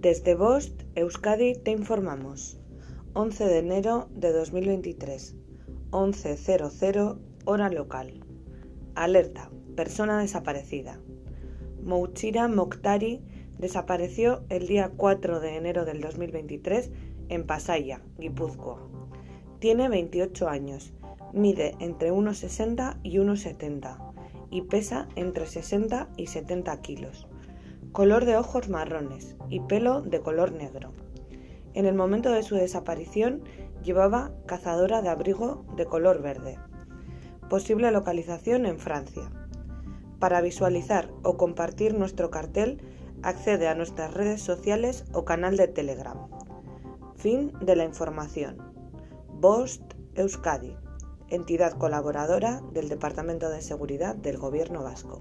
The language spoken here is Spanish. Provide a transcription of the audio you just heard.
Desde Bost, Euskadi, te informamos. 11 de enero de 2023, 11.00 hora local. Alerta, persona desaparecida. Mouchira Mokhtari desapareció el día 4 de enero del 2023 en Pasaya, Guipúzcoa. Tiene 28 años, mide entre 1,60 y 1,70 y pesa entre 60 y 70 kilos. Color de ojos marrones y pelo de color negro. En el momento de su desaparición llevaba cazadora de abrigo de color verde. Posible localización en Francia. Para visualizar o compartir nuestro cartel, accede a nuestras redes sociales o canal de Telegram. Fin de la información. Bost Euskadi, entidad colaboradora del Departamento de Seguridad del Gobierno Vasco.